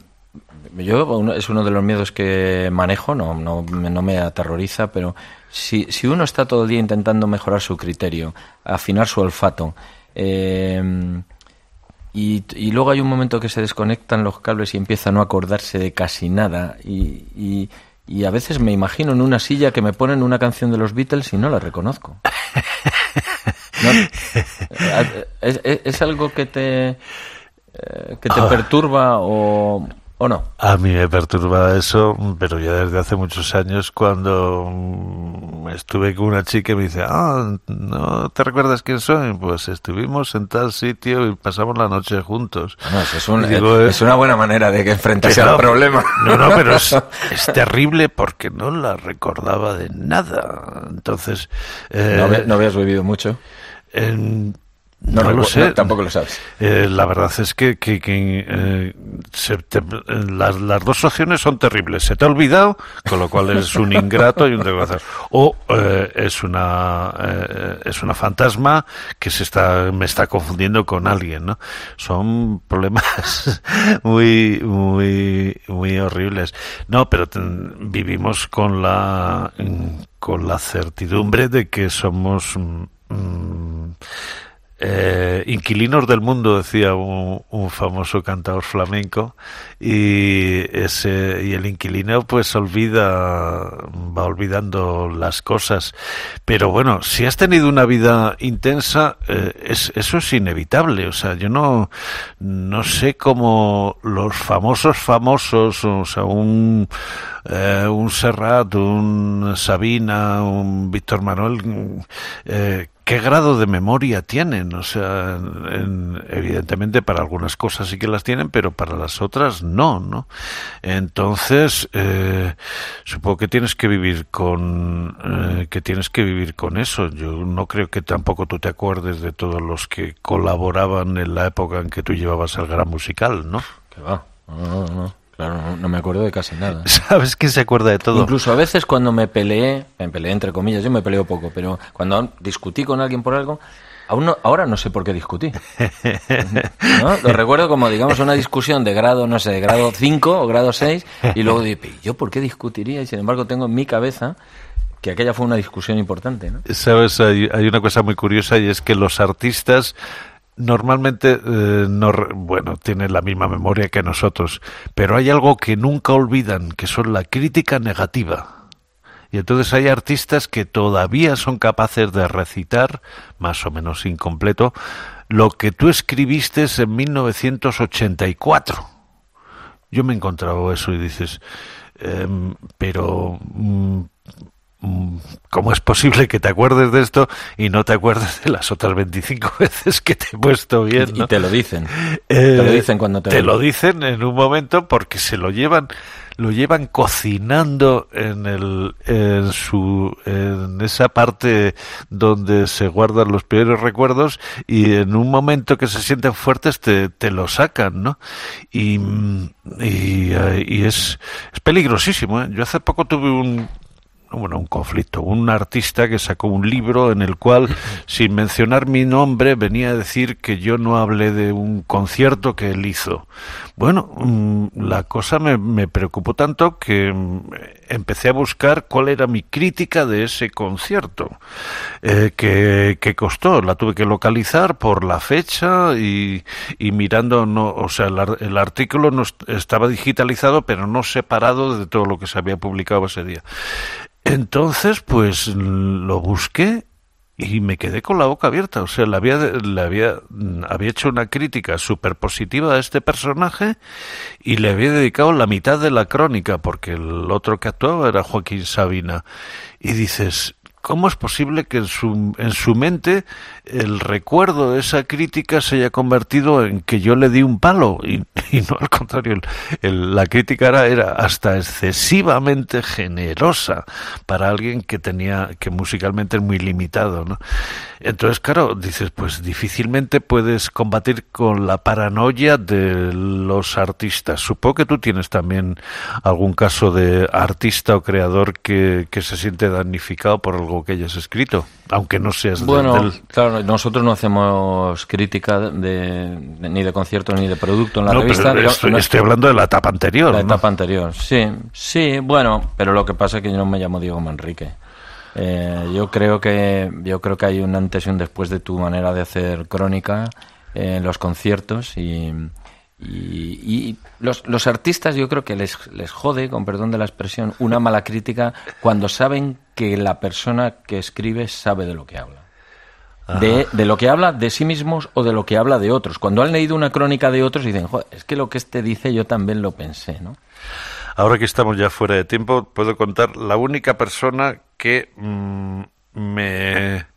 yo es uno de los miedos que manejo, no, no, no, me aterroriza, pero si, si uno está todo el día intentando mejorar su criterio, afinar su olfato, eh, y, y, luego hay un momento que se desconectan los cables y empieza a no acordarse de casi nada, y, y, y a veces me imagino en una silla que me ponen una canción de los Beatles y no la reconozco. *laughs* *laughs* ¿Es, algo que te, eh, que te ah. perturba o, ¿O no? A mí me perturba eso, pero ya desde hace muchos años cuando mm, estuve con una chica y me dice, ah, ¿no te recuerdas quién soy? Pues estuvimos en tal sitio y pasamos la noche juntos. es, es, una buena manera de que enfrentarse al problema. No, no, pero *laughs* es, terrible porque no la recordaba de nada. Entonces... Eh, ¿No, habías vivido mucho? En, No, lo sé. tampoco lo sabes. Eh, la verdad es que, que, eh, las, las, dos opciones son terribles. Se te ha olvidado, con lo cual es un ingrato y un desgraciado. O eh, es una es una fantasma que se está me está confundiendo con alguien, ¿no? Son problemas *laughs* muy muy muy horribles. No, pero vivimos con la con la certidumbre de que somos mm, eh, inquilinos del mundo, decía un, famoso cantador flamenco, y ese y el inquilino pues olvida, va olvidando las cosas. Pero bueno, si has tenido una vida intensa, eh, es, eso es inevitable. O sea, yo no, no sé cómo los famosos famosos, o sea, un eh, un Serrat, un Sabina, un Víctor Manuel, eh, ¿qué grado de memoria tienen? O sea, evidentemente para algunas cosas sí que las tienen, pero para las otras no, ¿no? Entonces, eh, supongo que tienes que vivir con eh, que tienes que vivir con eso. Yo no creo que tampoco tú te acuerdes de todos los que colaboraban en la época en que tú llevabas el gran musical, ¿no? Que va, no, no. Claro, no, me acuerdo de casi nada. *laughs* ¿Sabes quién se acuerda de todo? Incluso a veces cuando me peleé, me peleé entre comillas, yo me peleo poco, pero cuando discutí con alguien por algo, aún ahora no sé por qué discutí. *laughs* ¿No? Lo recuerdo como, digamos, una discusión de grado, no sé, de grado 5 o grado 6, y luego dije, ¿yo por qué discutiría? Y sin embargo tengo en mi cabeza que aquella fue una discusión importante, ¿no? Sabes, hay, hay una cosa muy curiosa y es que los artistas normalmente eh, no, bueno, tienen la misma memoria que nosotros, pero hay algo que nunca olvidan, que son la crítica negativa. Y entonces hay artistas que todavía son capaces de recitar, más o menos incompleto, lo que tú escribiste en 1984. Yo me he encontrado eso y dices, em, pero mm, ¿Cómo es posible que te acuerdes de esto y no te acuerdes de las otras 25 *laughs* veces que te he puesto bien? Y, te lo dicen. te lo eh, dicen cuando te, te lo dicen en un momento porque se lo llevan lo llevan cocinando en el en su en esa parte donde se guardan los peores recuerdos y en un momento que se sienten fuertes te, te lo sacan no y, y, y es, es peligrosísimo ¿eh? yo hace poco tuve un bueno, un conflicto, un artista que sacó un libro en el cual, *laughs* sin mencionar mi nombre, venía a decir que yo no hablé de un concierto que él hizo. Bueno, mm, la cosa me, preocupó tanto que mm, empecé a buscar cuál era mi crítica de ese concierto, eh, que, costó, la tuve que localizar por la fecha y, mirando, no, o sea, el, el artículo no estaba digitalizado, pero no separado de todo lo que se había publicado ese día. Entonces, pues lo busqué y me quedé con la boca abierta. O sea, le había, le había, había hecho una crítica súper positiva a este personaje y le había dedicado la mitad de la crónica, porque el otro que actuaba era Joaquín Sabina. Y dices, ¿Cómo es posible que en su, en su mente el recuerdo de esa crítica se haya convertido en que yo le di un palo? Y, no al contrario, la crítica era, era, hasta excesivamente generosa para alguien que tenía, que musicalmente es muy limitado, ¿no? Entonces, claro, dices, pues difícilmente puedes combatir con la paranoia de los artistas. Supongo que tú tienes también algún caso de artista o creador que, que se siente damnificado por algo que hayas escrito, aunque no seas bueno, claro, nosotros no hacemos crítica de, ni de conciertos ni de producto en la revista. estoy, hablando de la etapa anterior. La etapa anterior, sí, sí, bueno, pero lo que pasa es que yo no me llamo Diego Manrique. Eh, yo creo que yo creo que hay un antes y un después de tu manera de hacer crónica en los conciertos y, y, los, los, artistas yo creo que les, les jode, con perdón de la expresión, una mala crítica cuando saben que la persona que escribe sabe de lo que habla. De, de, lo que habla de sí mismos o de lo que habla de otros. Cuando han leído una crónica de otros dicen, Joder, es que lo que este dice yo también lo pensé, ¿no? Ahora que estamos ya fuera de tiempo, puedo contar la única persona que mm, me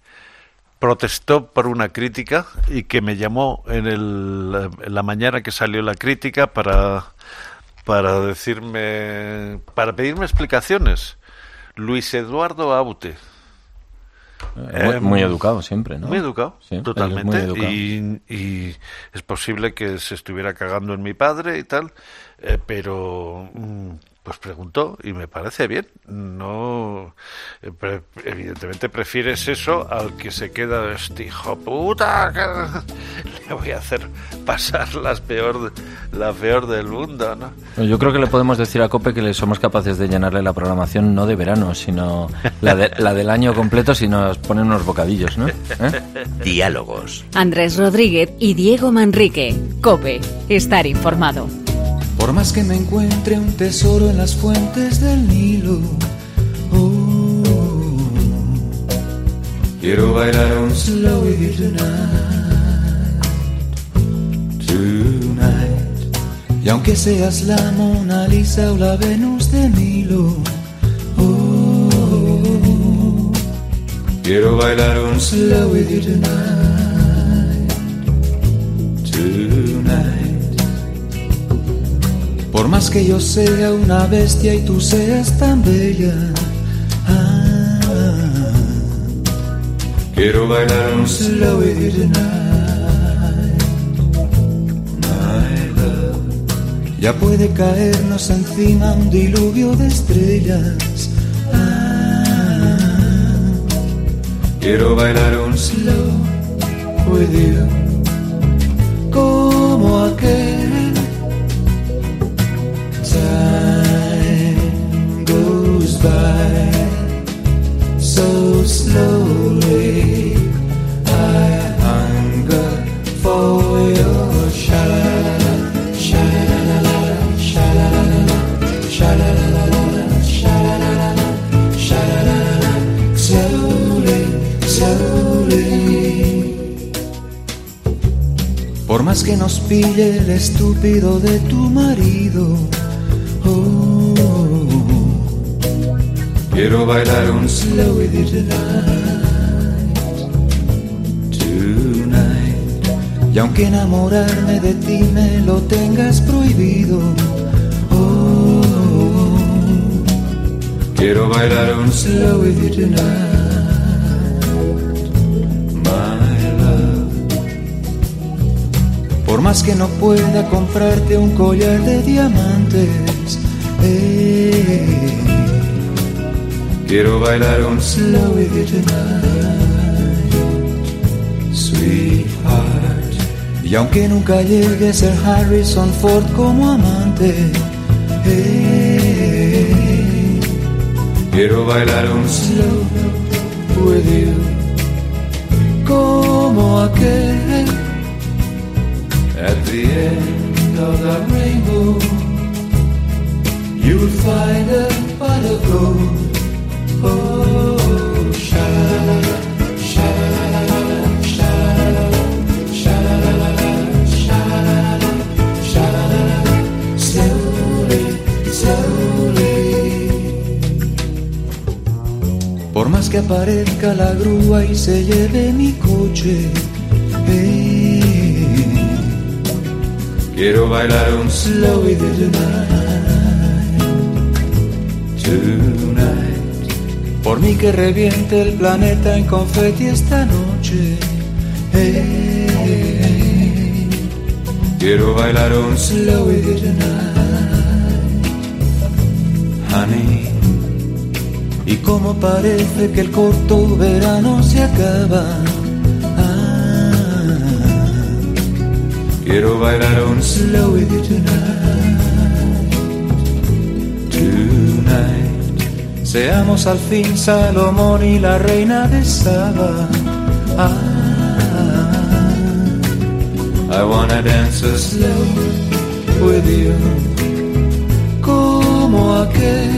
protestó por una crítica y que me llamó en, el, la mañana que salió la crítica para, para decirme, para pedirme explicaciones. Luis Eduardo Aute. Eh, muy, educado siempre, ¿no? Muy educado, totalmente. Y, es posible que se estuviera cagando en mi padre y tal, eh, pero mm, pues preguntó y me parece bien. No, eh, evidentemente prefieres eso al que se queda este hijo puta. Que *laughs* le voy a hacer pasar las peor, la peor del mundo, ¿no? Yo creo que le podemos decir a Cope que le somos capaces de llenarle la programación no de verano, sino la, la del año completo si nos ponen unos bocadillos, ¿no? ¿Eh? Diálogos. Andrés Rodríguez y Diego Manrique. Cope. Estar informado. Por más que me encuentre un tesoro en las fuentes del Nilo, oh, quiero bailar un slow with tonight, tonight. Y aunque seas la Mona Lisa o la Venus de Milo, oh, quiero bailar un slow with you tonight, tonight. Por más que yo sea una bestia y tú seas tan bella, ah, quiero bailar un slow you tonight, my love. Ya puede caernos encima un diluvio de estrellas. Ah, quiero bailar un slow with you, Por más que nos pille el estúpido de tu marido, quiero bailar un slow with you tonight, tonight. Y aunque enamorarme de ti me lo tengas prohibido, oh, quiero bailar un slow with you tonight. Por más que no pueda comprarte un collar de diamantes, eh, quiero bailar un slow with you tonight, sweetheart. Y aunque nunca llegue a ser Harrison Ford como amante, eh, quiero bailar un slow with you como aquel At the end of the rainbow, you'll find a pot of gold. Más que aparezca la grúa y se lleve mi coche, Quiero bailar un slow with you tonight, tonight. Por mí que reviente el planeta en confeti esta noche. Quiero bailar un slow with you tonight, como parece que el corto verano se acaba Quiero bailar un slow with you tonight, tonight. Seamos al fin Salomón y la reina de Saba. Ah, I wanna dance a slow with you, como aquel